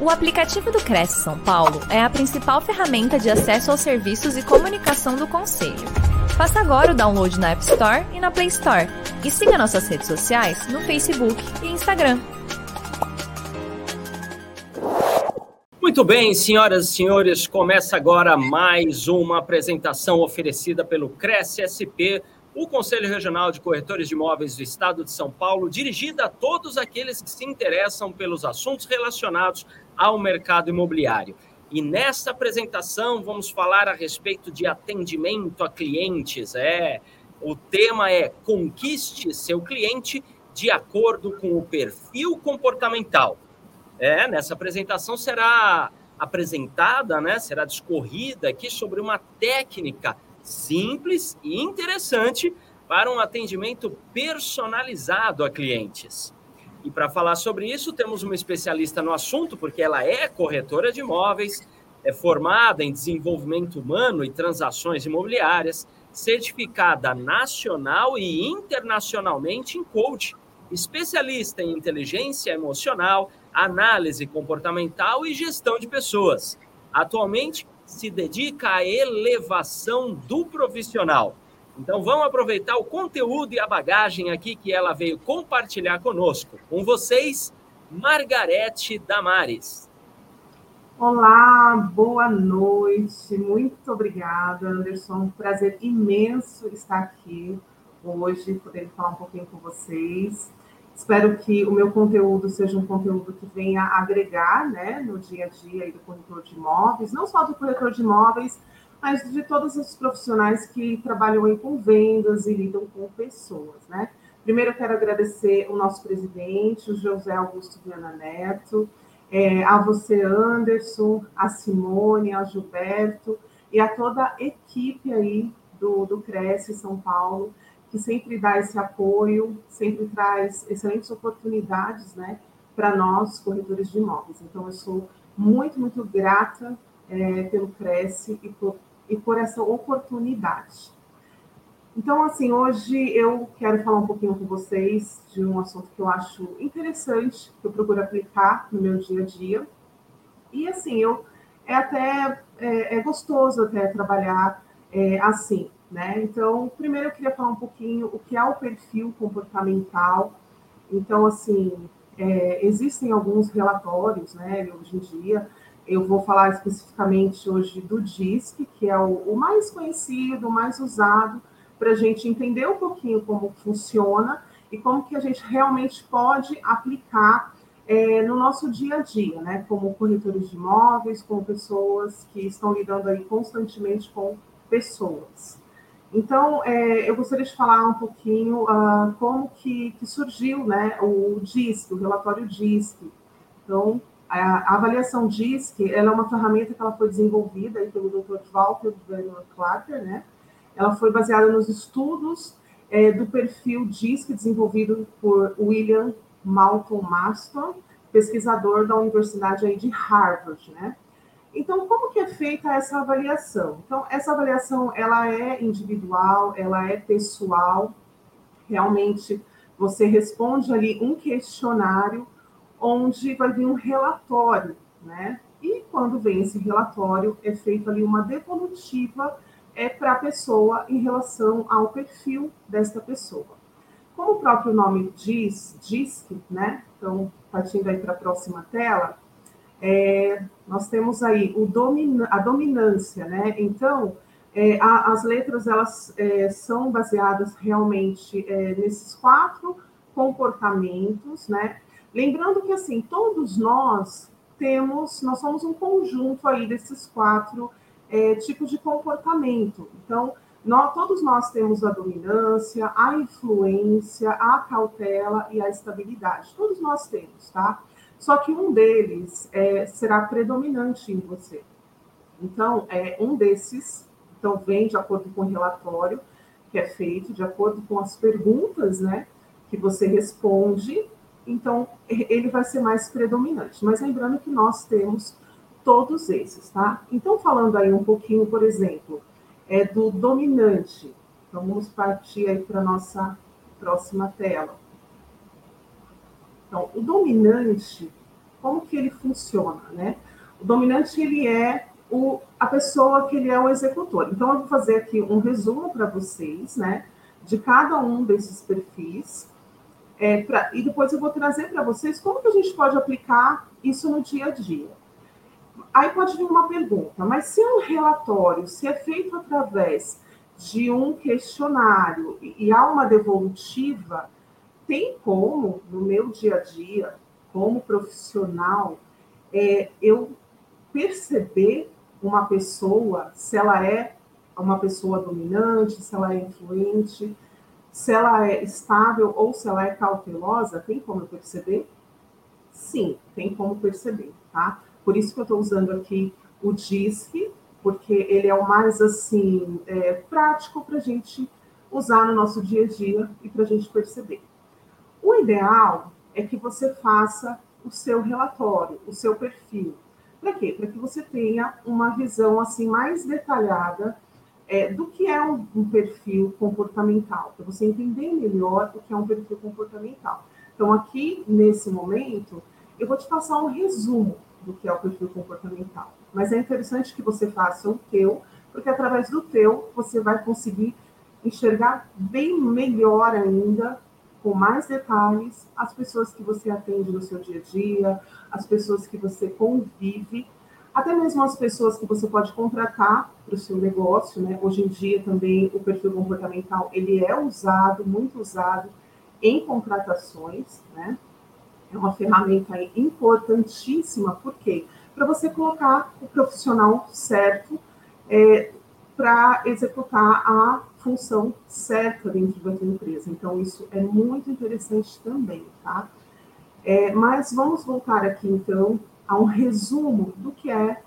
O aplicativo do Cresce São Paulo é a principal ferramenta de acesso aos serviços e comunicação do Conselho. Faça agora o download na App Store e na Play Store. E siga nossas redes sociais no Facebook e Instagram. Muito bem, senhoras e senhores, começa agora mais uma apresentação oferecida pelo Cresce SP o Conselho Regional de Corretores de Imóveis do Estado de São Paulo, dirigida a todos aqueles que se interessam pelos assuntos relacionados ao mercado imobiliário. E nesta apresentação vamos falar a respeito de atendimento a clientes. É, o tema é conquiste seu cliente de acordo com o perfil comportamental. É, nessa apresentação será apresentada, né, será discorrida aqui sobre uma técnica simples e interessante para um atendimento personalizado a clientes. E para falar sobre isso, temos uma especialista no assunto, porque ela é corretora de imóveis, é formada em desenvolvimento humano e transações imobiliárias, certificada nacional e internacionalmente em coach, especialista em inteligência emocional, análise comportamental e gestão de pessoas. Atualmente, se dedica à elevação do profissional. Então vamos aproveitar o conteúdo e a bagagem aqui que ela veio compartilhar conosco. Com vocês, Margarete Damares. Olá, boa noite. Muito obrigada, Anderson. Um prazer imenso estar aqui hoje, poder falar um pouquinho com vocês. Espero que o meu conteúdo seja um conteúdo que venha agregar né, no dia a dia do corretor de imóveis, não só do corretor de imóveis, mas de todos os profissionais que trabalham aí com vendas e lidam com pessoas. Né? Primeiro, eu quero agradecer o nosso presidente, o José Augusto Viana Neto, é, a você, Anderson, a Simone, a Gilberto e a toda a equipe aí do, do Cresce São Paulo, que sempre dá esse apoio, sempre traz excelentes oportunidades, né, para nós, corretores de imóveis. Então, eu sou muito, muito grata é, pelo Cresce e por, e por essa oportunidade. Então, assim, hoje eu quero falar um pouquinho com vocês de um assunto que eu acho interessante, que eu procuro aplicar no meu dia a dia. E, assim, eu é até é, é gostoso até trabalhar é, assim, né? Então, primeiro eu queria falar um pouquinho o que é o perfil comportamental. Então, assim, é, existem alguns relatórios, né, hoje em dia. Eu vou falar especificamente hoje do DISC, que é o, o mais conhecido, o mais usado, para a gente entender um pouquinho como funciona e como que a gente realmente pode aplicar é, no nosso dia a dia, né, como corretores de imóveis, como pessoas que estão lidando aí constantemente com pessoas. Então, é, eu gostaria de falar um pouquinho uh, como que, que, surgiu né, o DISC, o relatório DISC. Então, a, avaliação DISC ela é uma ferramenta que ela foi desenvolvida aí pelo Dr. Walter Werner Clarker, né? Ela foi baseada nos estudos é, do perfil DISC desenvolvido por William Malcolm Marston, pesquisador da Universidade aí de Harvard, né? Então, como que é feita essa avaliação? Então, essa avaliação, ela é individual, ela é pessoal, realmente você responde ali um questionário onde vai vir um relatório, né? E quando vem esse relatório, é feito ali uma devolutiva é para a pessoa em relação ao perfil desta pessoa. Como o próprio nome diz, que, né? Então, partindo aí para a próxima tela, é, nós temos aí o domina, a dominância, né? Então, é, a, as letras elas é, são baseadas realmente é, nesses quatro comportamentos, né? Lembrando que assim todos nós temos, nós somos um conjunto aí desses quatro é, tipos de comportamento. Então, nós, todos nós temos a dominância, a influência, a cautela e a estabilidade. Todos nós temos, tá? Só que um deles é, será predominante em você. Então, é, um desses então, vem de acordo com o relatório que é feito, de acordo com as perguntas né, que você responde, então ele vai ser mais predominante. Mas lembrando que nós temos todos esses, tá? Então, falando aí um pouquinho, por exemplo, é do dominante. Então, vamos partir aí para a nossa próxima tela. Então, o dominante, como que ele funciona, né? O dominante, ele é o, a pessoa que ele é o executor. Então, eu vou fazer aqui um resumo para vocês, né? De cada um desses perfis. É, pra, e depois eu vou trazer para vocês como que a gente pode aplicar isso no dia a dia. Aí pode vir uma pergunta, mas se um relatório, se é feito através de um questionário e há uma devolutiva, tem como, no meu dia a dia, como profissional, é, eu perceber uma pessoa, se ela é uma pessoa dominante, se ela é influente, se ela é estável ou se ela é cautelosa, tem como perceber? Sim, tem como perceber, tá? Por isso que eu estou usando aqui o DISC, porque ele é o mais assim é, prático para a gente usar no nosso dia a dia e para a gente perceber. O ideal é que você faça o seu relatório, o seu perfil. Para quê? Para que você tenha uma visão assim mais detalhada é, do que é um, um perfil comportamental, para você entender melhor o que é um perfil comportamental. Então, aqui nesse momento, eu vou te passar um resumo do que é o perfil comportamental. Mas é interessante que você faça o teu, porque através do teu você vai conseguir enxergar bem melhor ainda, com mais detalhes, as pessoas que você atende no seu dia a dia, as pessoas que você convive, até mesmo as pessoas que você pode contratar para o seu negócio, né? Hoje em dia também o perfil comportamental ele é usado, muito usado em contratações, né? É uma ferramenta importantíssima, por quê? Para você colocar o profissional certo é, para executar a função certa dentro da tua empresa. Então, isso é muito interessante também, tá? É, mas vamos voltar aqui, então, a um resumo do que é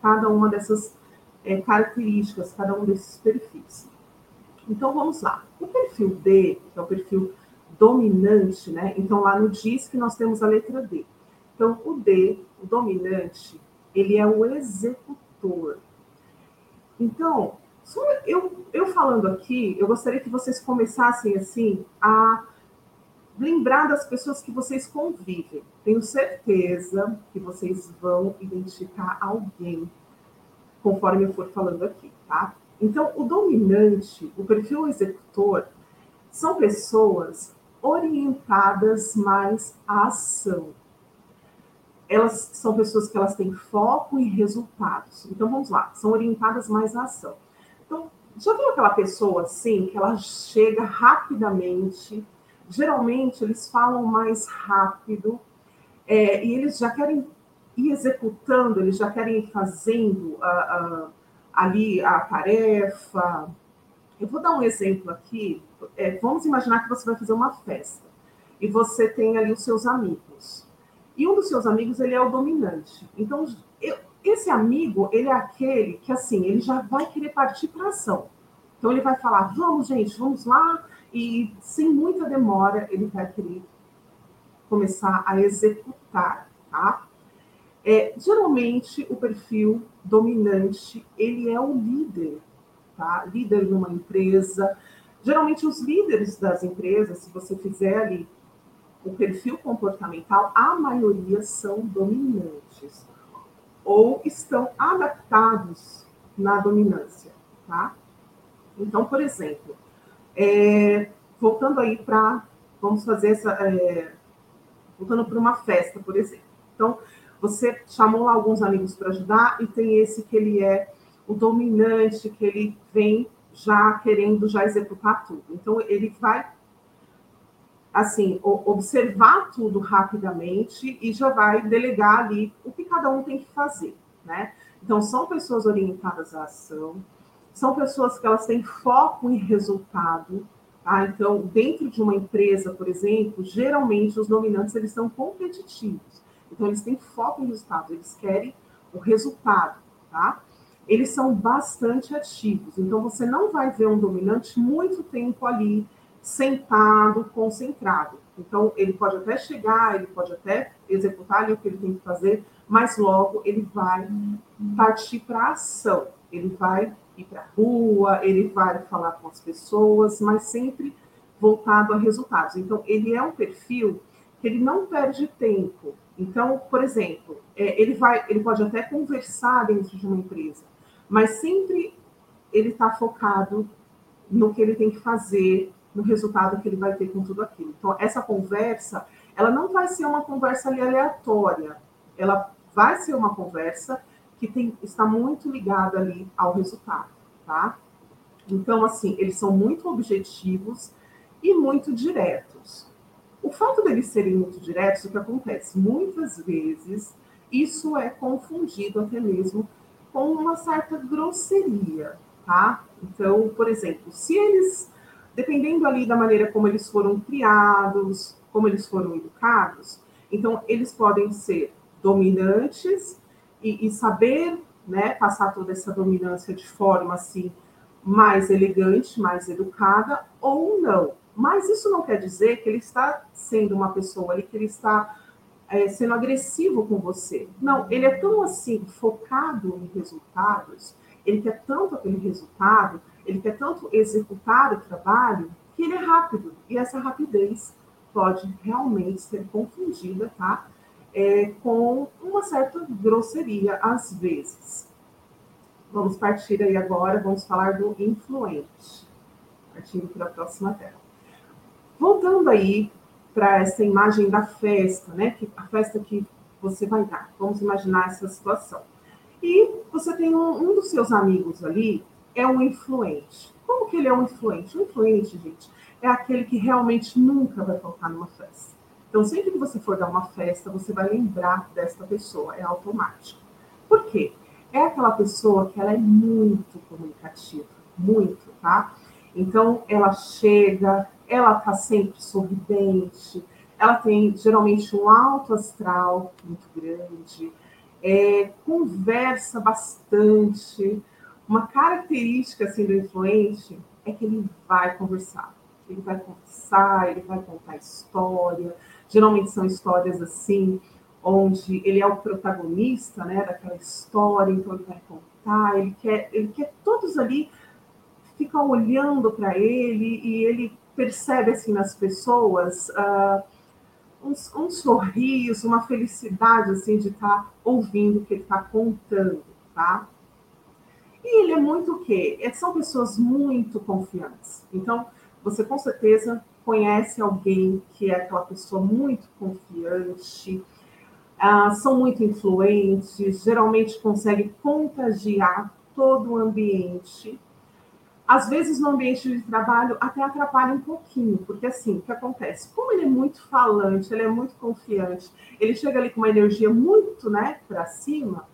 cada uma dessas é, características, cada um desses perfis. Então, vamos lá. O perfil D, que é o perfil dominante, né? Então, lá no DISC nós temos a letra D. Então, o D, o dominante, ele é o executor. Então, eu, eu falando aqui, eu gostaria que vocês começassem assim a lembrar das pessoas que vocês convivem. Tenho certeza que vocês vão identificar alguém conforme eu for falando aqui, tá? Então, o dominante, o perfil executor, são pessoas orientadas mais à ação. Elas são pessoas que elas têm foco em resultados. Então vamos lá, são orientadas mais à ação. Então, já viu aquela pessoa assim, que ela chega rapidamente, geralmente eles falam mais rápido, é, e eles já querem ir executando, eles já querem ir fazendo a, a, ali a tarefa. Eu vou dar um exemplo aqui é, vamos imaginar que você vai fazer uma festa e você tem ali os seus amigos. E um dos seus amigos, ele é o dominante. Então, eu, esse amigo, ele é aquele que, assim, ele já vai querer partir para ação. Então, ele vai falar, vamos, gente, vamos lá. E, sem muita demora, ele vai querer começar a executar, tá? É, geralmente, o perfil dominante, ele é o líder, tá? Líder numa empresa, Geralmente, os líderes das empresas, se você fizer ali o perfil comportamental, a maioria são dominantes ou estão adaptados na dominância, tá? Então, por exemplo, é, voltando aí para, vamos fazer essa, é, voltando para uma festa, por exemplo. Então, você chamou lá alguns amigos para ajudar e tem esse que ele é o dominante, que ele vem já querendo já executar tudo. Então ele vai assim observar tudo rapidamente e já vai delegar ali o que cada um tem que fazer, né? Então são pessoas orientadas à ação, são pessoas que elas têm foco em resultado, tá? Então dentro de uma empresa, por exemplo, geralmente os dominantes eles são competitivos, então eles têm foco em resultado, eles querem o resultado, tá? eles são bastante ativos. Então, você não vai ver um dominante muito tempo ali, sentado, concentrado. Então, ele pode até chegar, ele pode até executar ali o que ele tem que fazer, mas logo ele vai partir para ação. Ele vai ir para a rua, ele vai falar com as pessoas, mas sempre voltado a resultados. Então, ele é um perfil que ele não perde tempo Então, por exemplo, é, ele vai, ele pode até conversar dentro de uma empresa, mas sempre ele está focado no que ele tem que fazer, no resultado que ele vai ter com tudo aquilo. Então, essa conversa, ela não vai ser uma conversa aleatória, ela vai ser uma conversa que tem, está muito ligada ali ao resultado, tá? Então, assim, eles são muito objetivos e muito diretos. O fato deles serem muito diretos, o que acontece? Muitas vezes, isso é confundido até mesmo com uma certa grosseria, tá? Então, por exemplo, se eles, dependendo ali da maneira como eles foram criados, como eles foram educados, então eles podem ser dominantes e, e saber né, passar toda essa dominância de forma assim mais elegante, mais educada, ou não. Mas isso não quer dizer que ele está sendo uma pessoa ali, que ele está é, sendo agressivo com você. Não, ele é tão assim, focado em resultados, ele quer tanto aquele resultado, ele quer tanto executar o trabalho, que ele é rápido. E essa rapidez pode realmente ser confundida, tá? É, com uma certa grosseria, às vezes. Vamos partir aí agora, vamos falar do influente. Partindo para a próxima tela. Voltando aí para essa imagem da festa, né? Que, a festa que você vai dar. Vamos imaginar essa situação. E você tem um, um dos seus amigos ali, é um influente. Como que ele é um influente? Um influente, gente, é aquele que realmente nunca vai faltar numa festa. Então, sempre que você for dar uma festa, você vai lembrar desta pessoa, é automático. Por quê? É aquela pessoa que ela é muito comunicativa, muito, tá? Então, ela chega, ela tá sempre sorridente, ela tem geralmente um alto astral muito grande, é, conversa bastante. Uma característica assim, do influente é que ele vai conversar. Ele vai conversar, ele vai contar história. Geralmente são histórias assim, onde ele é o protagonista né, daquela história, então ele vai contar, ele quer, ele quer todos ali ficam olhando para ele e ele percebe assim nas pessoas. Uh, um, um sorriso, uma felicidade assim de estar tá ouvindo o que ele está contando, tá? E ele é muito o quê? É, são pessoas muito confiantes. Então, você com certeza conhece alguém que é aquela pessoa muito confiante, uh, são muito influentes, geralmente consegue contagiar todo o ambiente às vezes no ambiente de trabalho até atrapalha um pouquinho, porque assim, o que acontece? Como ele é muito falante, ele é muito confiante, ele chega ali com uma energia muito, né, para cima,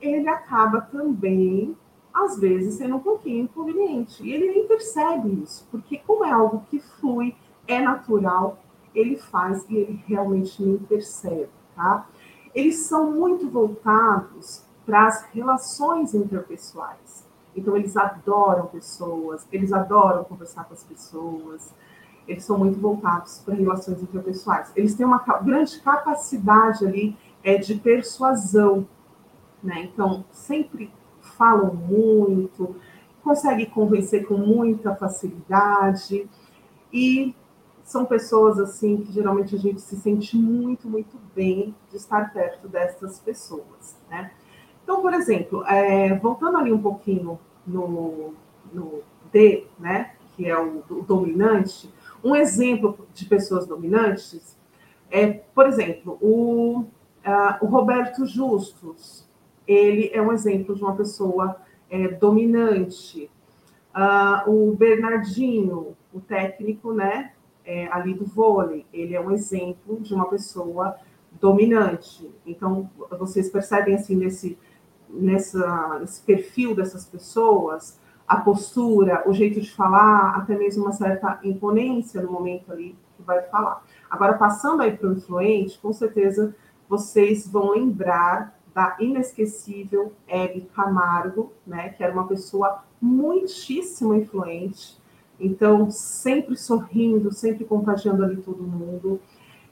ele acaba também, às vezes, sendo um pouquinho inconveniente. E ele nem percebe isso, porque como é algo que flui, é natural, ele faz e ele realmente nem percebe, tá? Eles são muito voltados para as relações interpessoais. Então, eles adoram pessoas, eles adoram conversar com as pessoas, eles são muito voltados para relações interpessoais. Eles têm uma grande capacidade ali é, de persuasão, né? Então, sempre falam muito, conseguem convencer com muita facilidade. E são pessoas assim que geralmente a gente se sente muito, muito bem de estar perto dessas pessoas, né? Então, por exemplo, é, voltando ali um pouquinho no, no D, né, que é o, o dominante, um exemplo de pessoas dominantes é, por exemplo, o, uh, o Roberto Justus, ele é um exemplo de uma pessoa é, dominante. Uh, o Bernardinho, o técnico, né, é, ali do vôlei, ele é um exemplo de uma pessoa dominante. Então, vocês percebem assim nesse nessa, nesse perfil dessas pessoas, a postura, o jeito de falar, até mesmo uma certa imponência no momento ali que vai falar. Agora, passando aí para o influente, com certeza vocês vão lembrar da inesquecível Hebe Camargo, né, que era uma pessoa muitíssimo influente, então sempre sorrindo, sempre contagiando ali todo mundo.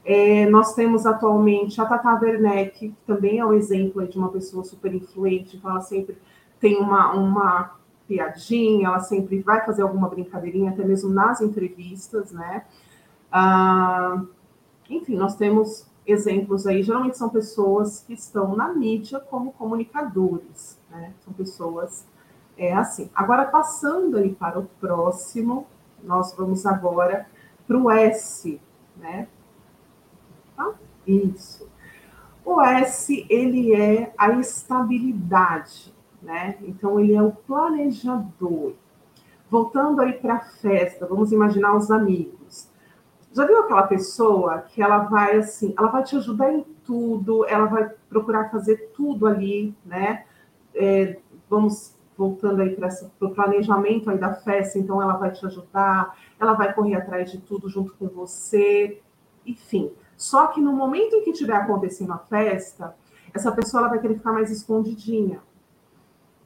É, nós temos atualmente a Tata Werneck, que também é um exemplo de uma pessoa super influente, então ela sempre tem uma, uma piadinha, ela sempre vai fazer alguma brincadeirinha, até mesmo nas entrevistas, né? Ah, enfim, nós temos exemplos aí, geralmente são pessoas que estão na mídia como comunicadores, né? São pessoas é assim. Agora, passando aí para o próximo, nós vamos agora para o S, né? Tá? Isso. O S, ele é a estabilidade, né? Então, ele é o planejador. Voltando aí para a festa, vamos imaginar os amigos. Já viu aquela pessoa que ela vai assim, ela vai te ajudar em tudo, ela vai procurar fazer tudo ali, né? É, vamos voltando aí para o planejamento aí da festa, então ela vai te ajudar, ela vai correr atrás de tudo junto com você, enfim. Só que no momento em que estiver acontecendo a festa, essa pessoa ela vai querer ficar mais escondidinha.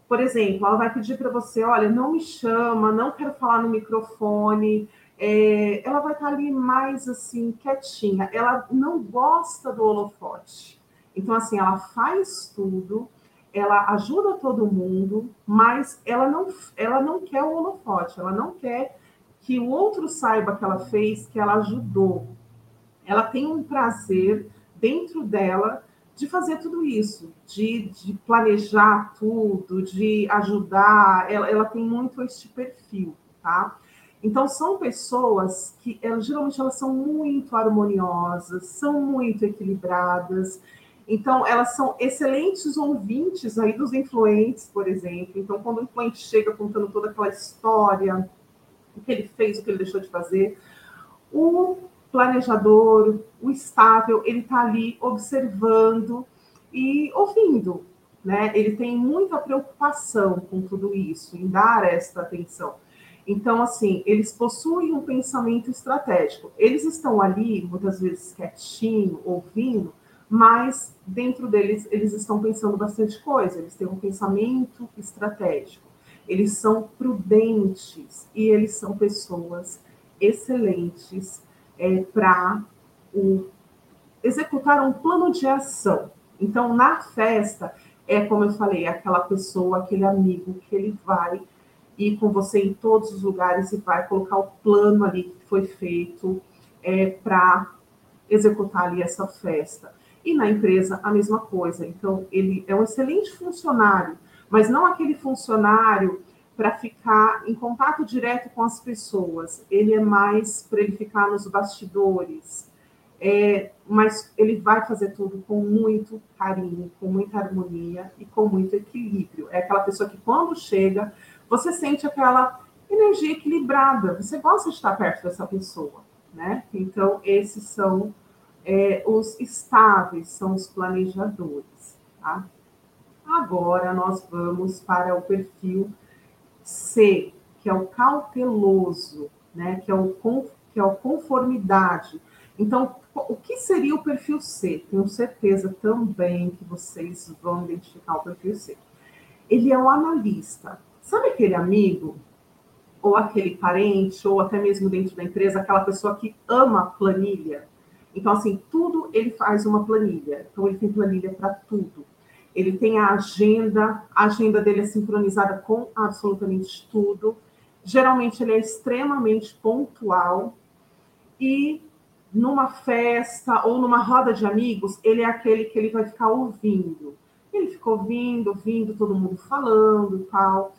Por exemplo, ela vai pedir para você, olha, não me chama, não quero falar no microfone. É, ela vai estar ali mais assim, quietinha. Ela não gosta do holofote. Então, assim, ela faz tudo, ela ajuda todo mundo, mas ela não, ela não quer o holofote, ela não quer que o outro saiba que ela fez, que ela ajudou. Ela tem um prazer dentro dela de fazer tudo isso, de, de planejar tudo, de ajudar. Ela, ela tem muito este perfil, tá? Então, são pessoas que elas, geralmente elas são muito harmoniosas, são muito equilibradas, então, elas são excelentes ouvintes aí dos influentes, por exemplo. Então, quando o influente chega contando toda aquela história, o que ele fez, o que ele deixou de fazer, o planejador, o estável, ele está ali observando e ouvindo, né? Ele tem muita preocupação com tudo isso, em dar esta atenção. Então, assim, eles possuem um pensamento estratégico. Eles estão ali, muitas vezes, quietinho, ouvindo, mas dentro deles eles estão pensando bastante coisa, eles têm um pensamento estratégico, eles são prudentes e eles são pessoas excelentes é, para executar um plano de ação. Então, na festa, é como eu falei, aquela pessoa, aquele amigo que ele vai ir com você em todos os lugares e vai colocar o plano ali que foi feito é, para executar ali essa festa. E na empresa, a mesma coisa. Então, ele é um excelente funcionário, mas não aquele funcionário para ficar em contato direto com as pessoas. Ele é mais para ele ficar nos bastidores. É, mas ele vai fazer tudo com muito carinho, com muita harmonia e com muito equilíbrio. É aquela pessoa que, quando chega, você sente aquela energia equilibrada. Você gosta de estar perto dessa pessoa, né? Então, esses são é, os estáveis são os planejadores. Tá? Agora nós vamos para o perfil C, que é o cauteloso, né? que, é o, que é o conformidade. Então, o que seria o perfil C? Tenho certeza também que vocês vão identificar o perfil C. Ele é o analista. Sabe aquele amigo, ou aquele parente, ou até mesmo dentro da empresa, aquela pessoa que ama planilha? Então, assim, tudo ele faz uma planilha. Então, ele tem planilha para tudo. Ele tem a agenda, a agenda dele é sincronizada com absolutamente tudo. Geralmente, ele é extremamente pontual. E numa festa ou numa roda de amigos, ele é aquele que ele vai ficar ouvindo. Ele fica ouvindo, ouvindo todo mundo falando e tal.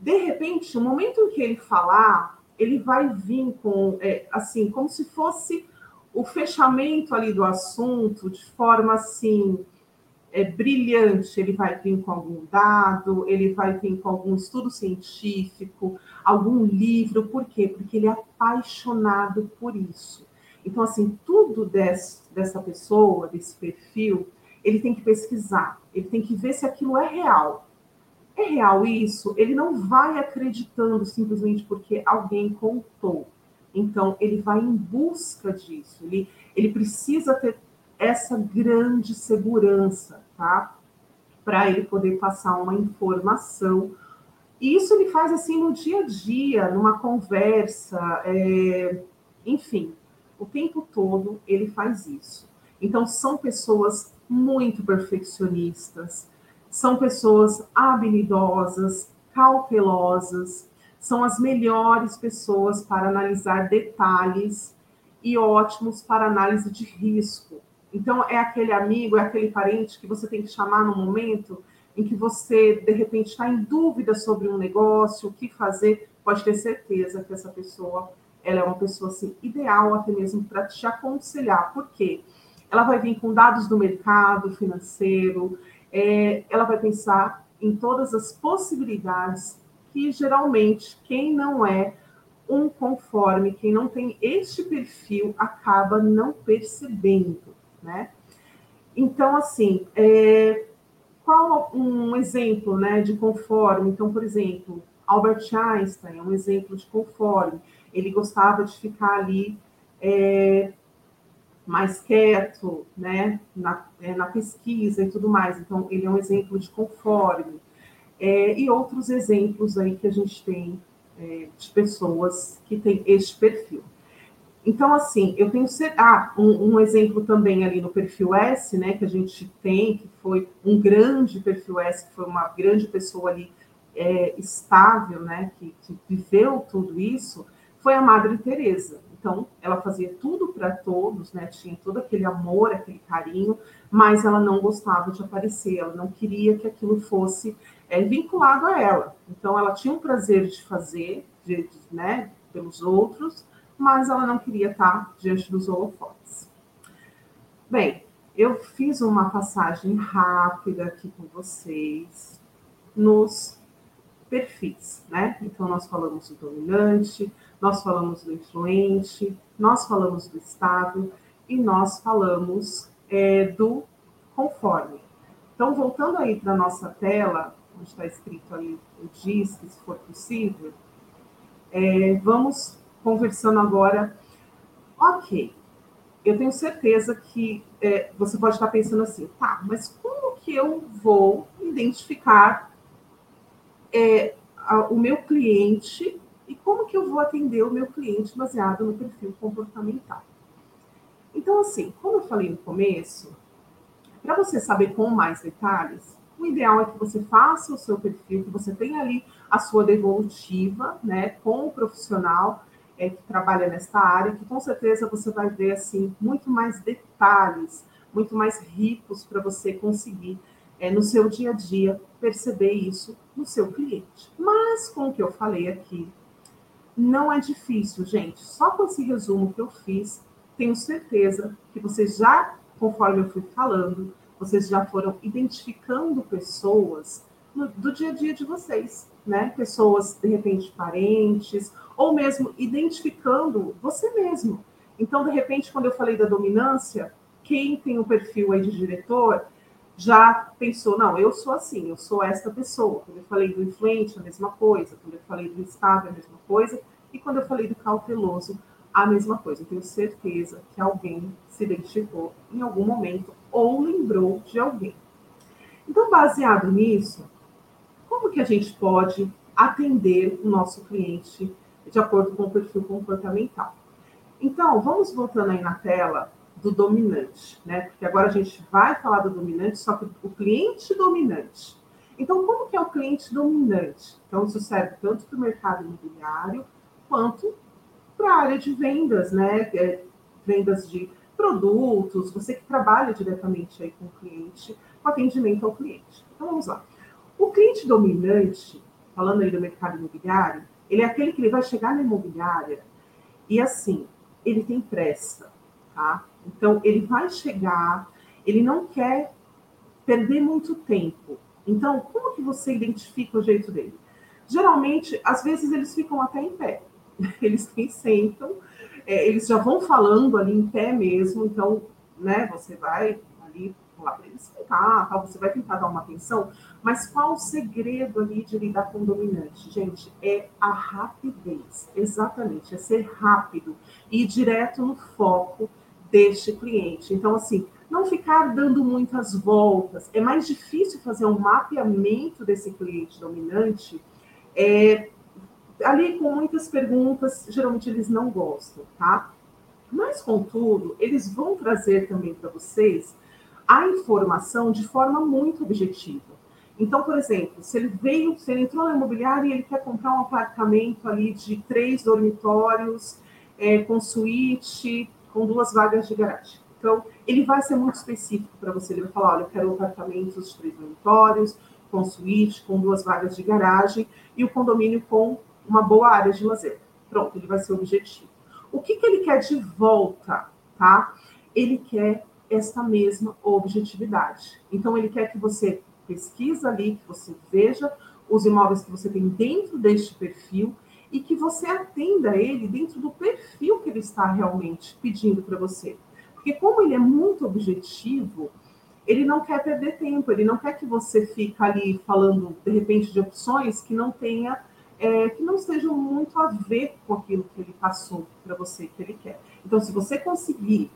De repente, no momento em que ele falar, ele vai vir com, é, assim, como se fosse o fechamento ali do assunto de forma assim é, brilhante. Ele vai vir com algum dado, ele vai vir com algum estudo científico, algum livro. Por quê? Porque ele é apaixonado por isso. Então, assim, tudo desse, dessa pessoa, desse perfil, ele tem que pesquisar, ele tem que ver se aquilo é real. É real isso? Ele não vai acreditando simplesmente porque alguém contou. Então, ele vai em busca disso, ele, ele precisa ter essa grande segurança, tá? Para ele poder passar uma informação. E isso ele faz assim no dia a dia, numa conversa, é... enfim, o tempo todo ele faz isso. Então, são pessoas muito perfeccionistas, são pessoas habilidosas, cautelosas, são as melhores pessoas para analisar detalhes e ótimos para análise de risco. Então, é aquele amigo, é aquele parente que você tem que chamar no momento em que você, de repente, está em dúvida sobre um negócio, o que fazer, pode ter certeza que essa pessoa ela é uma pessoa assim, ideal até mesmo para te aconselhar. Por quê? Ela vai vir com dados do mercado financeiro, é, ela vai pensar em todas as possibilidades que geralmente quem não é um conforme, quem não tem este perfil acaba não percebendo, né? Então, assim, é, qual um exemplo né, de conforme? Então, por exemplo, Albert Einstein é um exemplo de conforme. Ele gostava de ficar ali é, mais quieto, né, na, é, na, pesquisa e tudo mais. Então, ele é um exemplo de conforme. É, e outros exemplos aí que a gente tem é, de pessoas que têm este perfil. Então, assim, eu tenho ah, um, um, exemplo também ali no perfil S, né, que a gente tem, que foi um grande perfil S, que foi uma grande pessoa ali é, estável, né, que, que, viveu tudo isso, foi a Madre Teresa. Então, ela fazia tudo para todos, né, tinha todo aquele amor, aquele carinho, mas ela não gostava de aparecer, ela não queria que aquilo fosse é, vinculado a ela. Então, ela tinha um prazer de fazer, de, de, né, pelos outros, mas ela não queria estar diante dos holofotes. Bem, eu fiz uma passagem rápida aqui com vocês nos perfis, né? Então, nós falamos do dominante, nós falamos do influente, nós falamos do estável e nós falamos é, do conforme. Então, voltando aí para a nossa tela, onde está escrito ali o diz, se for possível, é, vamos conversando agora, ok, eu tenho certeza que é, você pode estar pensando assim, tá, mas como que eu vou identificar é, a, o meu cliente como que eu vou atender o meu cliente baseado no perfil comportamental? Então, assim, como eu falei no começo, para você saber com mais detalhes, o ideal é que você faça o seu perfil, que você tenha ali a sua devolutiva, né, com o profissional, é, que trabalha nesta área, que com certeza você vai ver assim muito mais detalhes, muito mais ricos para você conseguir é, no seu dia a dia perceber isso no seu cliente. Mas com o que eu falei aqui, não é difícil, gente. Só com esse resumo que eu fiz, tenho certeza que vocês já, conforme eu fui falando, vocês já foram identificando pessoas no, do dia a dia de vocês, né? Pessoas, de repente, parentes, ou mesmo identificando você mesmo. Então, de repente, quando eu falei da dominância, quem tem o um perfil aí de diretor já pensou, não, eu sou assim, eu sou esta pessoa. Quando eu falei do influente, a mesma coisa. Quando eu falei do estável, a mesma coisa. E quando eu falei do cauteloso, a mesma coisa. Eu tenho certeza que alguém se identificou em algum momento ou lembrou de alguém. Então, baseado nisso, como que a gente pode atender o nosso cliente de acordo com o perfil comportamental? Então, vamos voltando aí na tela do dominante, né? Porque agora a gente vai falar do dominante, só que o cliente dominante. Então, como que é o cliente dominante? Então, isso serve tanto para o mercado imobiliário quanto para a área de vendas, né? É, vendas de produtos, você que trabalha diretamente aí com o cliente, com atendimento ao cliente. Então, vamos lá. O cliente dominante, falando aí do mercado imobiliário, ele é aquele que ele vai chegar na imobiliária e assim, ele tem pressa, tá? Então, ele vai chegar, ele não quer perder muito tempo. Então, como que você identifica o jeito dele? Geralmente, às vezes eles ficam até em pé. Eles sentam, é, eles já vão falando ali em pé mesmo, então, né, você vai ali falar para eles sentar, você vai tentar dar uma atenção, mas qual o segredo ali de lidar com o dominante? Gente, é a rapidez, exatamente, é ser rápido e ir direto no foco deste cliente. Então, assim, não ficar dando muitas voltas. É mais difícil fazer um mapeamento desse cliente dominante é, ali com muitas perguntas, geralmente eles não gostam, tá? Mas, contudo, eles vão trazer também para vocês a informação de forma muito objetiva. Então, por exemplo, se ele veio, se ele entrou na imobiliária e ele quer comprar um apartamento ali de três dormitórios, é, com suíte, com duas vagas de garagem. Então, ele vai ser muito específico para você. Ele vai falar: olha, eu quero apartamentos de três dormitórios, com suíte, com duas vagas de garagem e o condomínio com uma boa área de lazer. Pronto, ele vai ser o objetivo. O que, que ele quer de volta, tá? Ele quer esta mesma objetividade. Então, ele quer que você pesquisa ali, que você veja os imóveis que você tem dentro deste perfil e que você atenda ele dentro do perfil que ele está realmente pedindo para você. Porque como ele é muito objetivo, ele não quer perder tempo, ele não quer que você fique ali falando, de repente, de opções que não tenha, é, que não estejam muito a ver com aquilo que ele passou para você, que ele quer. Então, se você conseguir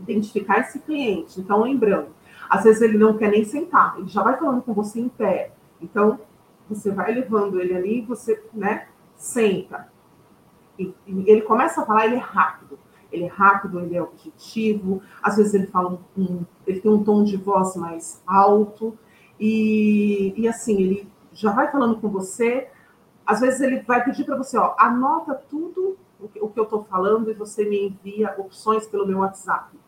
identificar esse cliente, então lembrando, às vezes ele não quer nem sentar, ele já vai falando com você em pé. Então, você vai levando ele ali, você, né, senta. E, e ele começa a falar, ele é rápido ele é rápido, ele é objetivo, às vezes ele fala um, ele tem um tom de voz mais alto, e, e assim, ele já vai falando com você, às vezes ele vai pedir para você, ó, anota tudo o que, o que eu estou falando e você me envia opções pelo meu WhatsApp.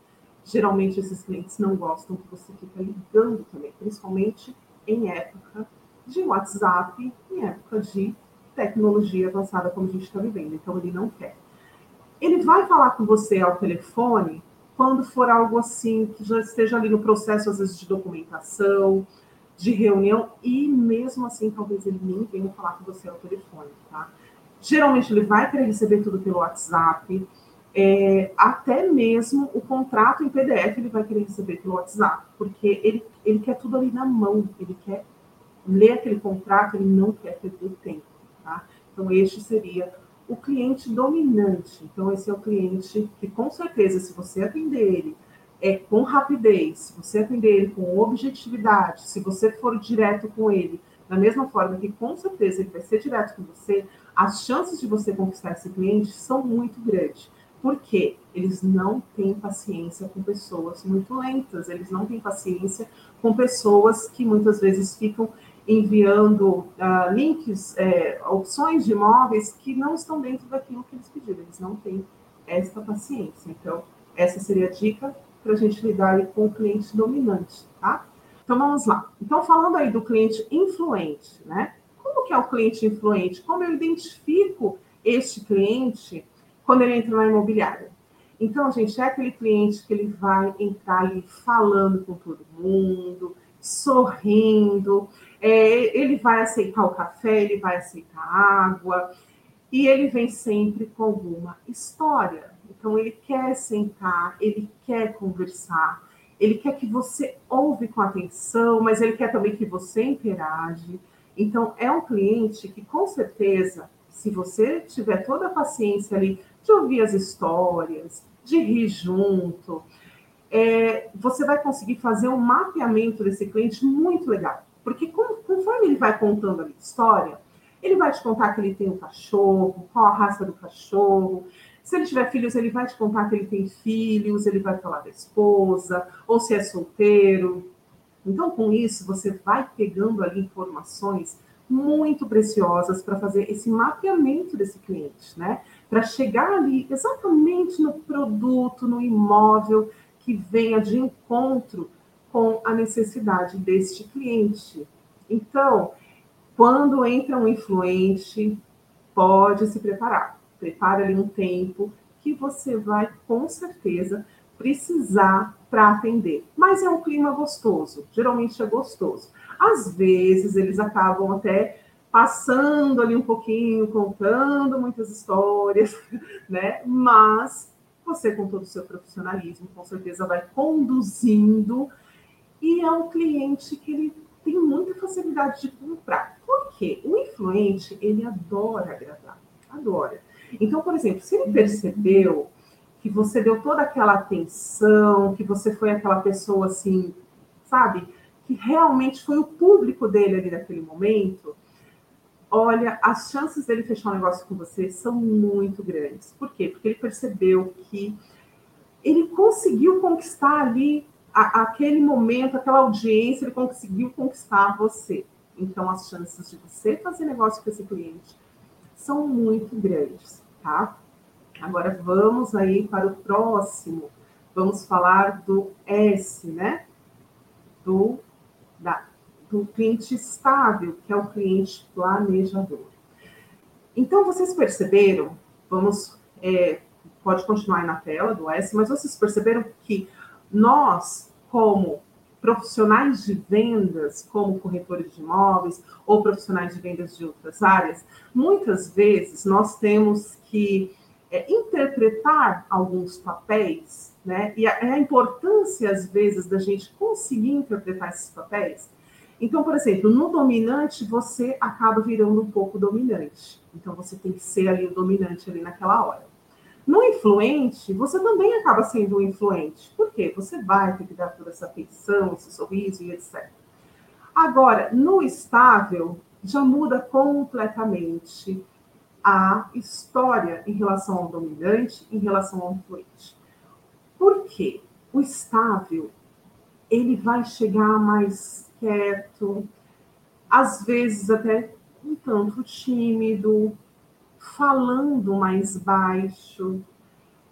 Geralmente esses clientes não gostam que você fica ligando também, principalmente em época de WhatsApp, em época de tecnologia avançada como a gente está vivendo. Então ele não quer. Ele vai falar com você ao telefone quando for algo assim, que já esteja ali no processo, às vezes, de documentação, de reunião, e mesmo assim, talvez ele nem venha falar com você ao telefone, tá? Geralmente, ele vai querer receber tudo pelo WhatsApp, é, até mesmo o contrato em PDF ele vai querer receber pelo WhatsApp, porque ele, ele quer tudo ali na mão, ele quer ler aquele contrato, ele não quer perder tempo, tá? Então, este seria o cliente dominante. Então, esse é o cliente que, com certeza, se você atender ele é, com rapidez, se você atender ele com objetividade, se você for direto com ele, da mesma forma que, com certeza, ele vai ser direto com você, as chances de você conquistar esse cliente são muito grandes. Porque eles não têm paciência com pessoas muito lentas, eles não têm paciência com pessoas que muitas vezes ficam enviando uh, links, é, opções de imóveis que não estão dentro daquilo que eles pediram. Eles não têm essa paciência. Então, essa seria a dica para a gente lidar com o cliente dominante, tá? Então, vamos lá. Então, falando aí do cliente influente, né? Como que é o cliente influente? Como eu identifico este cliente quando ele entra na imobiliária? Então, gente, é aquele cliente que ele vai entrar ali falando com todo mundo, sorrindo, é, ele vai aceitar o café, ele vai aceitar a água, e ele vem sempre com alguma história. Então, ele quer sentar, ele quer conversar, ele quer que você ouve com atenção, mas ele quer também que você interage. Então, é um cliente que, com certeza, se você tiver toda a paciência ali de ouvir as histórias, de rir junto, é, você vai conseguir fazer um mapeamento desse cliente muito legal. Porque conforme ele vai contando a história, ele vai te contar que ele tem um cachorro, qual a raça do cachorro. Se ele tiver filhos, ele vai te contar que ele tem filhos, ele vai falar da esposa, ou se é solteiro. Então, com isso, você vai pegando ali informações muito preciosas para fazer esse mapeamento desse cliente, né? Para chegar ali exatamente no produto, no imóvel que venha de encontro com a necessidade deste cliente. Então, quando entra um influente, pode se preparar. Prepare ali um tempo que você vai, com certeza, precisar para atender. Mas é um clima gostoso, geralmente é gostoso. Às vezes, eles acabam até passando ali um pouquinho, contando muitas histórias, né? Mas você, com todo o seu profissionalismo, com certeza vai conduzindo e é um cliente que ele tem muita facilidade de comprar. Por quê? O influente, ele adora agradar, adora. Então, por exemplo, se ele percebeu que você deu toda aquela atenção, que você foi aquela pessoa assim, sabe, que realmente foi o público dele ali naquele momento, olha, as chances dele fechar um negócio com você são muito grandes. Por quê? Porque ele percebeu que ele conseguiu conquistar ali a, aquele momento, aquela audiência, ele conseguiu conquistar você. Então, as chances de você fazer negócio com esse cliente são muito grandes, tá? Agora, vamos aí para o próximo vamos falar do S, né? Do, da, do cliente estável, que é o cliente planejador. Então, vocês perceberam, vamos, é, pode continuar aí na tela do S, mas vocês perceberam que nós, como profissionais de vendas, como corretores de imóveis ou profissionais de vendas de outras áreas, muitas vezes nós temos que é, interpretar alguns papéis, né? E a, a importância, às vezes, da gente conseguir interpretar esses papéis. Então, por exemplo, no dominante, você acaba virando um pouco dominante. Então, você tem que ser ali o dominante ali naquela hora. No influente, você também acaba sendo um influente. Por quê? Você vai ter que dar toda essa atenção, esse sorriso e etc. Agora, no estável, já muda completamente a história em relação ao dominante, em relação ao influente. Por quê? O estável, ele vai chegar mais quieto, às vezes até um tanto tímido, falando mais baixo,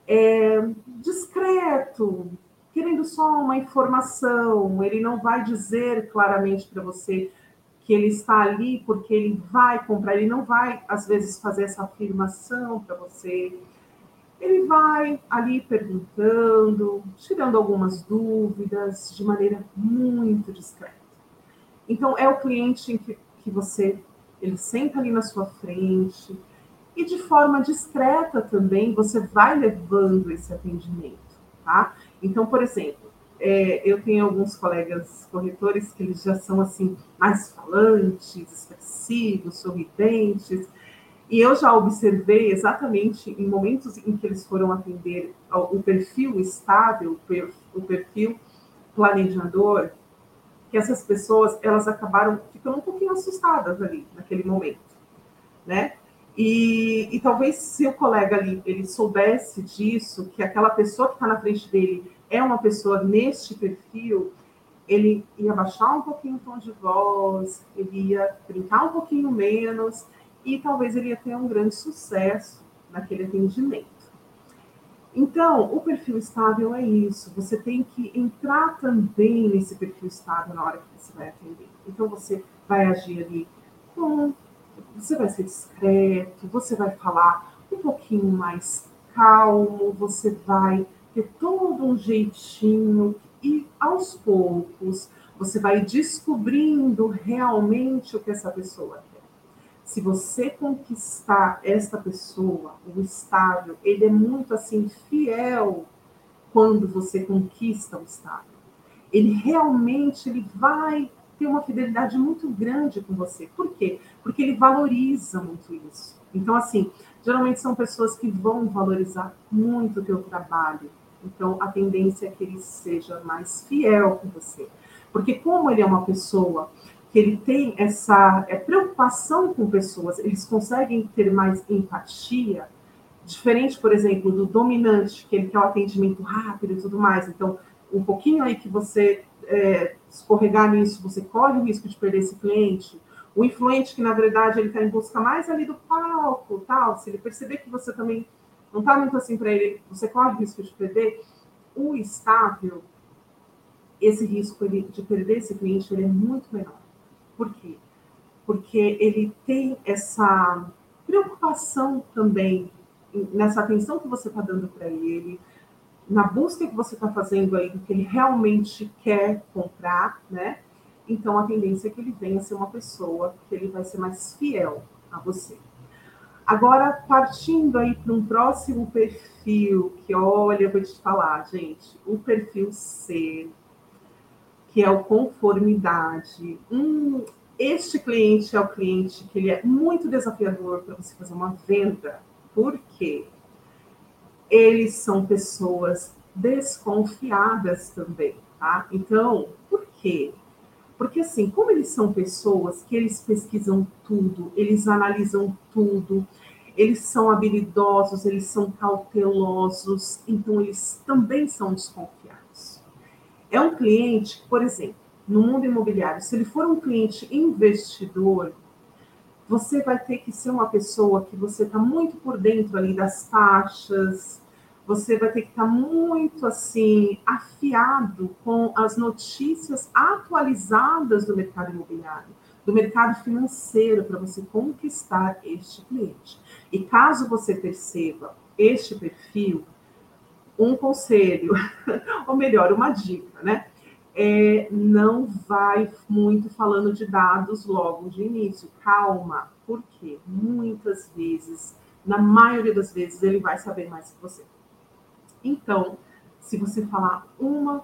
é, discreto, querendo só uma informação, ele não vai dizer claramente para você que ele está ali porque ele vai comprar, ele não vai, às vezes, fazer essa afirmação para você. Ele vai ali perguntando, tirando algumas dúvidas de maneira muito discreta. Então, é o cliente em que, que você, ele senta ali na sua frente, e de forma discreta também você vai levando esse atendimento, tá? Então, por exemplo, é, eu tenho alguns colegas corretores que eles já são assim mais falantes, expressivos, sorridentes, e eu já observei exatamente em momentos em que eles foram atender o perfil estável, o perfil planejador, que essas pessoas elas acabaram ficando um pouquinho assustadas ali naquele momento, né? E, e, talvez se o colega ali ele soubesse disso, que aquela pessoa que está na frente dele é uma pessoa neste perfil, ele ia baixar um pouquinho o tom de voz, ele ia brincar um pouquinho menos e talvez ele ia ter um grande sucesso naquele atendimento. Então, o perfil estável é isso. Você tem que entrar também nesse perfil estável na hora que você vai atender. Então, você vai agir ali com você vai ser discreto, você vai falar um pouquinho mais calmo, você vai ter todo um jeitinho e aos poucos você vai descobrindo realmente o que essa pessoa quer. Se você conquistar esta pessoa, o estável, ele é muito assim fiel quando você conquista o estável. Ele realmente ele vai ter uma fidelidade muito grande com você. Por quê? Porque ele valoriza muito isso. Então, assim, geralmente são pessoas que vão valorizar muito o teu trabalho. Então, a tendência é que ele seja mais fiel com você. Porque como ele é uma pessoa que ele tem essa é, preocupação com pessoas, eles conseguem ter mais empatia, diferente, por exemplo, do dominante, que ele quer o atendimento rápido e tudo mais. Então, um pouquinho aí que você é, escorregar nisso, você corre o risco de perder esse cliente. O influente, que na verdade ele está em busca mais ali do palco, tal, se ele perceber que você também não está muito assim para ele, você corre o risco de perder. O estável, esse risco ele, de perder esse cliente ele é muito menor. Por quê? Porque ele tem essa preocupação também nessa atenção que você está dando para ele, na busca que você está fazendo aí do que ele realmente quer comprar, né? Então a tendência é que ele venha ser uma pessoa que ele vai ser mais fiel a você. Agora, partindo aí para um próximo perfil, que olha, eu vou te falar, gente, o perfil C, que é o conformidade. Hum, este cliente é o cliente que ele é muito desafiador para você fazer uma venda. Por quê? Eles são pessoas desconfiadas também, tá? Então, por quê? Porque assim, como eles são pessoas que eles pesquisam tudo, eles analisam tudo, eles são habilidosos, eles são cautelosos, então eles também são desconfiados. É um cliente, por exemplo, no mundo imobiliário, se ele for um cliente investidor, você vai ter que ser uma pessoa que você está muito por dentro ali das taxas, você vai ter que estar muito assim afiado com as notícias atualizadas do mercado imobiliário, do mercado financeiro para você conquistar este cliente. E caso você perceba este perfil, um conselho, ou melhor, uma dica, né? É, não vai muito falando de dados logo de início. Calma, porque muitas vezes, na maioria das vezes, ele vai saber mais que você. Então, se você falar uma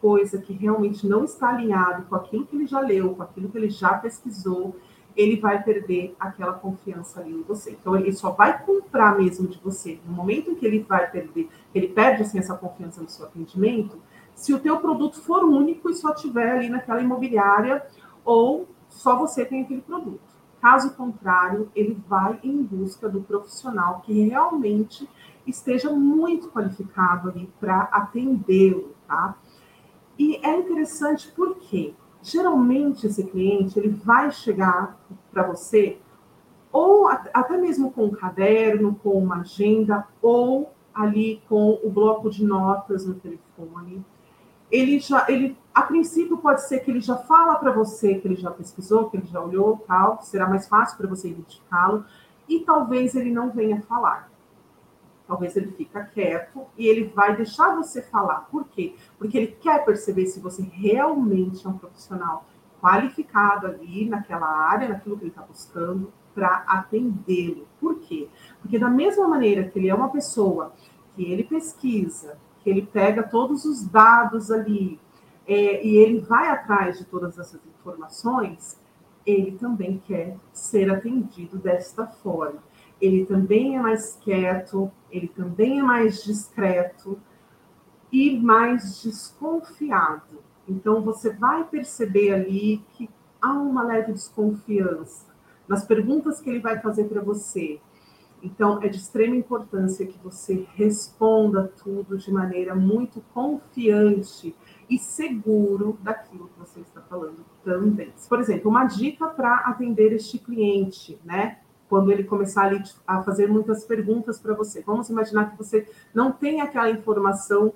coisa que realmente não está alinhado com aquilo que ele já leu, com aquilo que ele já pesquisou, ele vai perder aquela confiança ali em você. Então, ele só vai comprar mesmo de você no momento em que ele vai perder, ele perde assim, essa confiança no seu atendimento, se o teu produto for único e só tiver ali naquela imobiliária ou só você tem aquele produto. Caso contrário, ele vai em busca do profissional que realmente esteja muito qualificado ali para atendê-lo, tá? E é interessante porque geralmente esse cliente ele vai chegar para você ou até mesmo com um caderno, com uma agenda, ou ali com o bloco de notas no telefone. Ele já, ele, a princípio pode ser que ele já fala para você que ele já pesquisou, que ele já olhou, tal, será mais fácil para você identificá-lo, e talvez ele não venha falar. Talvez ele fica quieto e ele vai deixar você falar. Por quê? Porque ele quer perceber se você realmente é um profissional qualificado ali naquela área, naquilo que ele está buscando, para atendê-lo. Por quê? Porque da mesma maneira que ele é uma pessoa que ele pesquisa, ele pega todos os dados ali é, e ele vai atrás de todas essas informações, ele também quer ser atendido desta forma ele também é mais quieto, ele também é mais discreto e mais desconfiado. Então você vai perceber ali que há uma leve desconfiança nas perguntas que ele vai fazer para você. Então é de extrema importância que você responda tudo de maneira muito confiante e seguro daquilo que você está falando também. Por exemplo, uma dica para atender este cliente, né? quando ele começar a fazer muitas perguntas para você. Vamos imaginar que você não tem aquela informação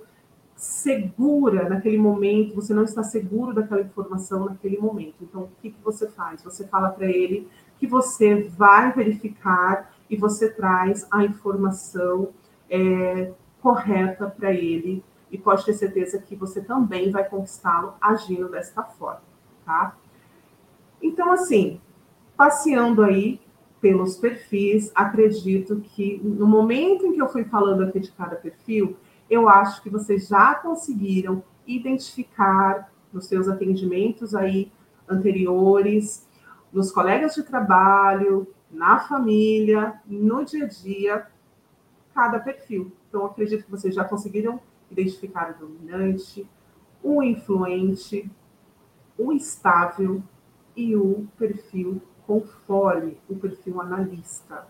segura naquele momento, você não está seguro daquela informação naquele momento. Então, o que, que você faz? Você fala para ele que você vai verificar e você traz a informação é, correta para ele e pode ter certeza que você também vai conquistá-lo agindo desta forma, tá? Então, assim, passeando aí pelos perfis, acredito que no momento em que eu fui falando aqui de cada perfil, eu acho que vocês já conseguiram identificar nos seus atendimentos aí anteriores, nos colegas de trabalho, na família, no dia a dia, cada perfil. Então, acredito que vocês já conseguiram identificar o dominante, o influente, o estável e o perfil conforme o perfil analista.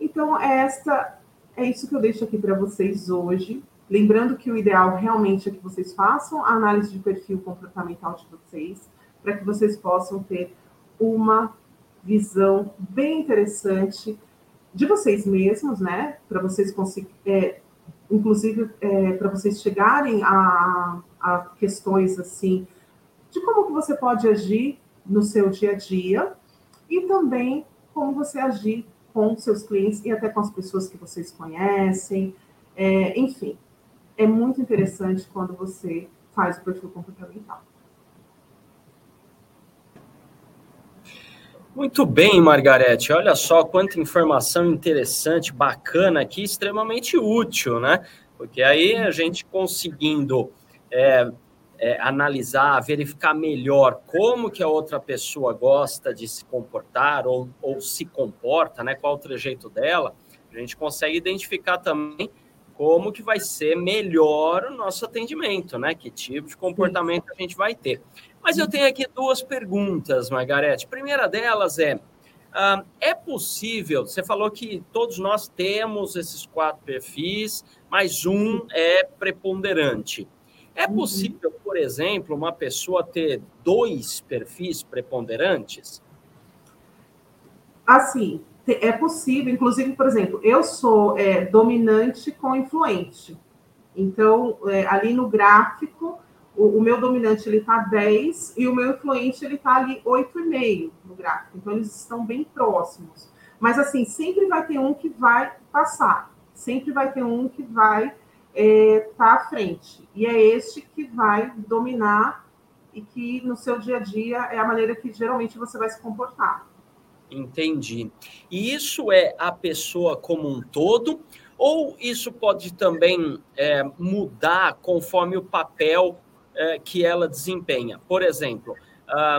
Então, esta é isso que eu deixo aqui para vocês hoje. Lembrando que o ideal realmente é que vocês façam a análise de perfil comportamental de vocês, para que vocês possam ter uma visão bem interessante de vocês mesmos, né? Para vocês conseguirem, é, inclusive, é, para vocês chegarem a, a questões assim de como que você pode agir no seu dia a dia e também como você agir com seus clientes e até com as pessoas que vocês conhecem. É, enfim, é muito interessante quando você faz o perfil comportamental. Muito bem, Margarete. Olha só quanta informação interessante, bacana aqui, extremamente útil, né? Porque aí a gente conseguindo é, é, analisar, verificar melhor como que a outra pessoa gosta de se comportar ou, ou se comporta, né? Qual o trejeito dela, a gente consegue identificar também como que vai ser melhor o nosso atendimento, né? Que tipo de comportamento a gente vai ter. Mas eu tenho aqui duas perguntas, Margarete. Primeira delas é: uh, é possível? Você falou que todos nós temos esses quatro perfis, mas um é preponderante. É uhum. possível, por exemplo, uma pessoa ter dois perfis preponderantes? Assim, É possível, inclusive, por exemplo, eu sou é, dominante com influente. Então, é, ali no gráfico, o, o meu dominante ele está 10 e o meu influente ele está ali 8,5 no gráfico. Então, eles estão bem próximos. Mas, assim, sempre vai ter um que vai passar. Sempre vai ter um que vai estar é, tá à frente. E é este que vai dominar e que no seu dia a dia é a maneira que geralmente você vai se comportar. Entendi. E isso é a pessoa como um todo, ou isso pode também é, mudar conforme o papel é, que ela desempenha? Por exemplo,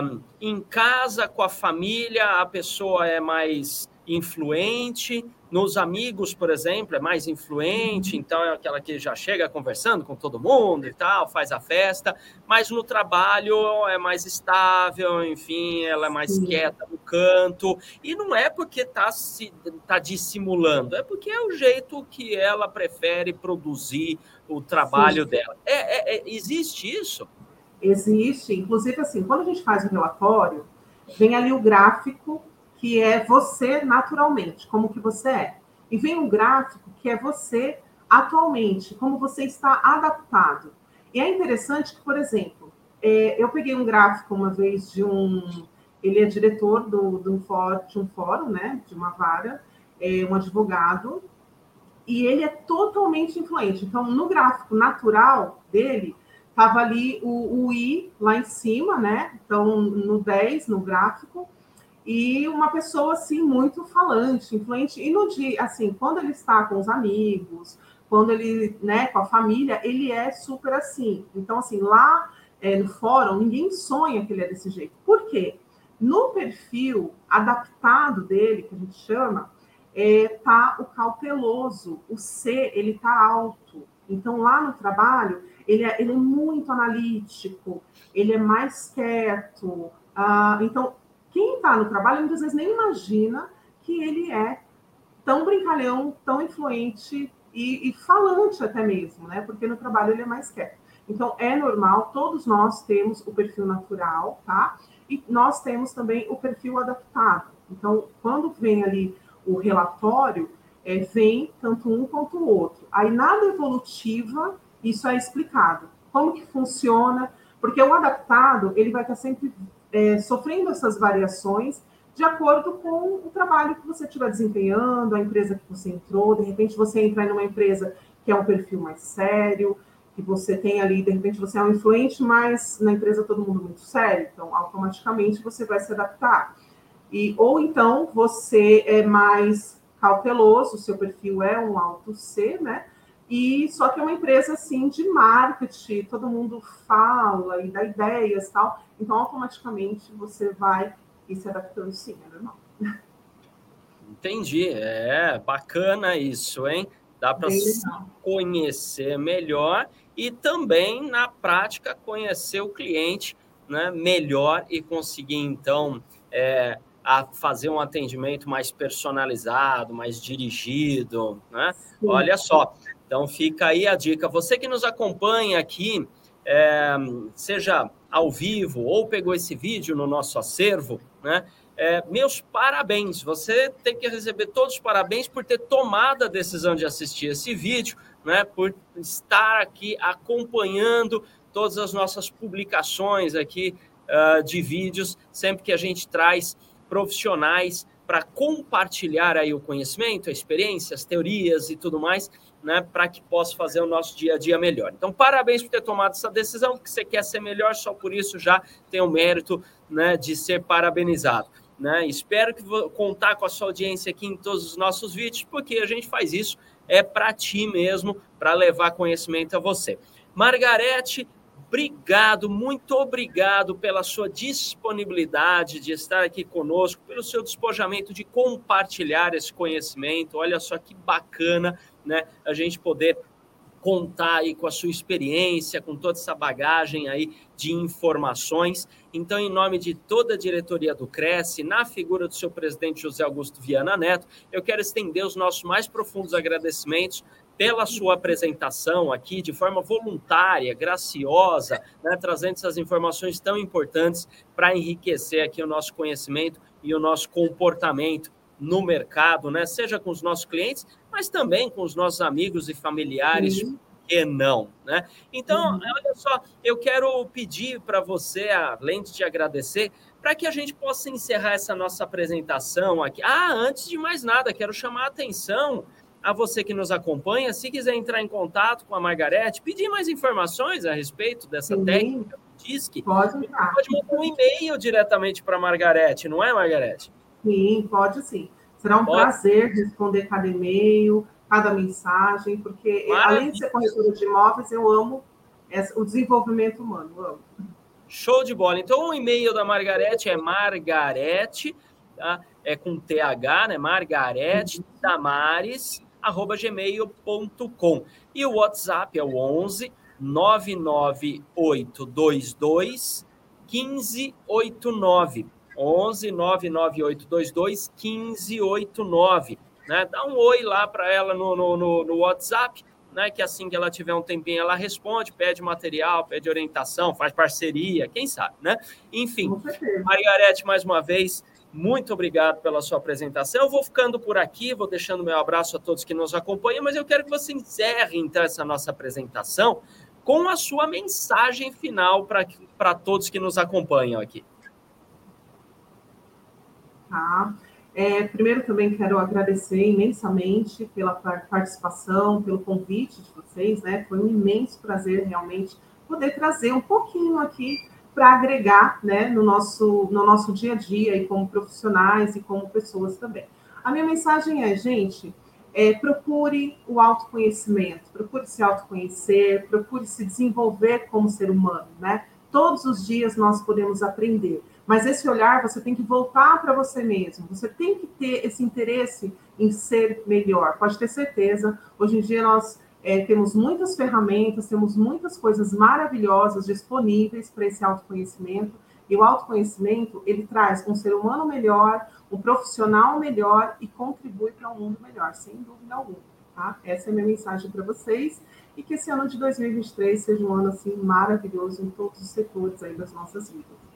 um, em casa, com a família, a pessoa é mais influente, nos amigos, por exemplo, é mais influente, então é aquela que já chega conversando com todo mundo e tal, faz a festa, mas no trabalho é mais estável, enfim, ela é mais Sim. quieta no canto, e não é porque está se, tá dissimulando, é porque é o jeito que ela prefere produzir o trabalho Sim. dela. É, é, é, existe isso? Existe, inclusive assim, quando a gente faz um relatório, vem ali o gráfico que é você naturalmente, como que você é. E vem um gráfico que é você atualmente, como você está adaptado. E é interessante que, por exemplo, é, eu peguei um gráfico uma vez de um. Ele é diretor do, do de um fórum, né? De uma vara, é um advogado, e ele é totalmente influente. Então, no gráfico natural dele, estava ali o, o I lá em cima, né? Então, no 10, no gráfico, e uma pessoa assim muito falante, influente. E no dia, assim, quando ele está com os amigos, quando ele, né, com a família, ele é super assim. Então, assim, lá é, no fórum, ninguém sonha que ele é desse jeito. Por quê? No perfil adaptado dele, que a gente chama, é, tá o cauteloso. O C, ele tá alto. Então, lá no trabalho, ele é, ele é muito analítico, ele é mais quieto. Ah, então, quem está no trabalho muitas vezes nem imagina que ele é tão brincalhão, tão influente e, e, falante até mesmo, né? Porque no trabalho ele é mais quieto. Então é normal, todos nós temos o perfil natural, tá? E nós temos também o perfil adaptado. Então, quando vem ali o relatório, é, vem tanto um quanto o outro. Aí, nada evolutiva, isso é explicado. Como que funciona? Porque o adaptado, ele vai estar sempre é, sofrendo essas variações de acordo com o trabalho que você estiver desempenhando, a empresa que você entrou, de repente você entra em uma empresa que é um perfil mais sério, que você tem ali, de repente você é um influente, mas na empresa todo mundo muito sério, então automaticamente você vai se adaptar. E, ou então você é mais cauteloso, seu perfil é um alto C, né? E só que é uma empresa assim de marketing, todo mundo fala e dá ideias tal. Então, automaticamente você vai ir se adaptando sim, é normal. Entendi. É bacana isso, hein? Dá para conhecer melhor e também, na prática, conhecer o cliente né, melhor e conseguir, então, é, a fazer um atendimento mais personalizado, mais dirigido. Né? Olha só, então fica aí a dica. Você que nos acompanha aqui, é, seja ao vivo ou pegou esse vídeo no nosso acervo, né? É, meus parabéns. Você tem que receber todos os parabéns por ter tomado a decisão de assistir esse vídeo, né? Por estar aqui acompanhando todas as nossas publicações aqui uh, de vídeos, sempre que a gente traz profissionais para compartilhar aí o conhecimento, a experiência, as teorias e tudo mais né, para que possa fazer o nosso dia a dia melhor. Então, parabéns por ter tomado essa decisão, porque você quer ser melhor, só por isso já tem o mérito né, de ser parabenizado. Né? Espero que vou contar com a sua audiência aqui em todos os nossos vídeos, porque a gente faz isso é para ti mesmo, para levar conhecimento a você. Margarete, obrigado, muito obrigado pela sua disponibilidade de estar aqui conosco, pelo seu despojamento de compartilhar esse conhecimento. Olha só que bacana né, a gente poder contar aí com a sua experiência, com toda essa bagagem aí de informações. Então, em nome de toda a diretoria do Cresce, na figura do seu presidente José Augusto Viana Neto, eu quero estender os nossos mais profundos agradecimentos pela sua apresentação aqui de forma voluntária, graciosa, né, trazendo essas informações tão importantes para enriquecer aqui o nosso conhecimento e o nosso comportamento no mercado, né? Seja com os nossos clientes, mas também com os nossos amigos e familiares. Uhum. Que não, né? Então, uhum. olha só, eu quero pedir para você, além de te agradecer, para que a gente possa encerrar essa nossa apresentação aqui. Ah, antes de mais nada, quero chamar a atenção a você que nos acompanha, se quiser entrar em contato com a Margarete, pedir mais informações a respeito dessa Sim. técnica DISC, pode, pode mandar um e-mail diretamente para a Margarete, não é, Margarete? Sim, pode sim. Será um pode. prazer responder cada e-mail, cada mensagem, porque Maravilha. além de ser corretora de imóveis, eu amo o desenvolvimento humano, amo. Show de bola. Então, o e-mail da Margarete é margarete, tá? é com TH, né? Margarete uhum. Damares, arroba gmail.com. E o WhatsApp é o 11 99822 1589. 11 99822 1589. Né? Dá um oi lá para ela no, no, no, no WhatsApp, né? Que assim que ela tiver um tempinho, ela responde, pede material, pede orientação, faz parceria, quem sabe, né? Enfim, Margarete, mais uma vez, muito obrigado pela sua apresentação. Eu vou ficando por aqui, vou deixando meu abraço a todos que nos acompanham, mas eu quero que você encerre então essa nossa apresentação com a sua mensagem final para todos que nos acompanham aqui. Tá. É, primeiro também quero agradecer imensamente pela participação, pelo convite de vocês, né? Foi um imenso prazer realmente poder trazer um pouquinho aqui para agregar né, no, nosso, no nosso dia a dia e como profissionais e como pessoas também. A minha mensagem é, gente, é, procure o autoconhecimento, procure se autoconhecer, procure se desenvolver como ser humano, né? Todos os dias nós podemos aprender, mas esse olhar você tem que voltar para você mesmo, você tem que ter esse interesse em ser melhor, pode ter certeza. Hoje em dia nós é, temos muitas ferramentas, temos muitas coisas maravilhosas disponíveis para esse autoconhecimento. E o autoconhecimento, ele traz um ser humano melhor, um profissional melhor e contribui para um mundo melhor, sem dúvida alguma. Tá? Essa é a minha mensagem para vocês. E que esse ano de 2023 seja um ano assim maravilhoso em todos os setores aí das nossas vidas.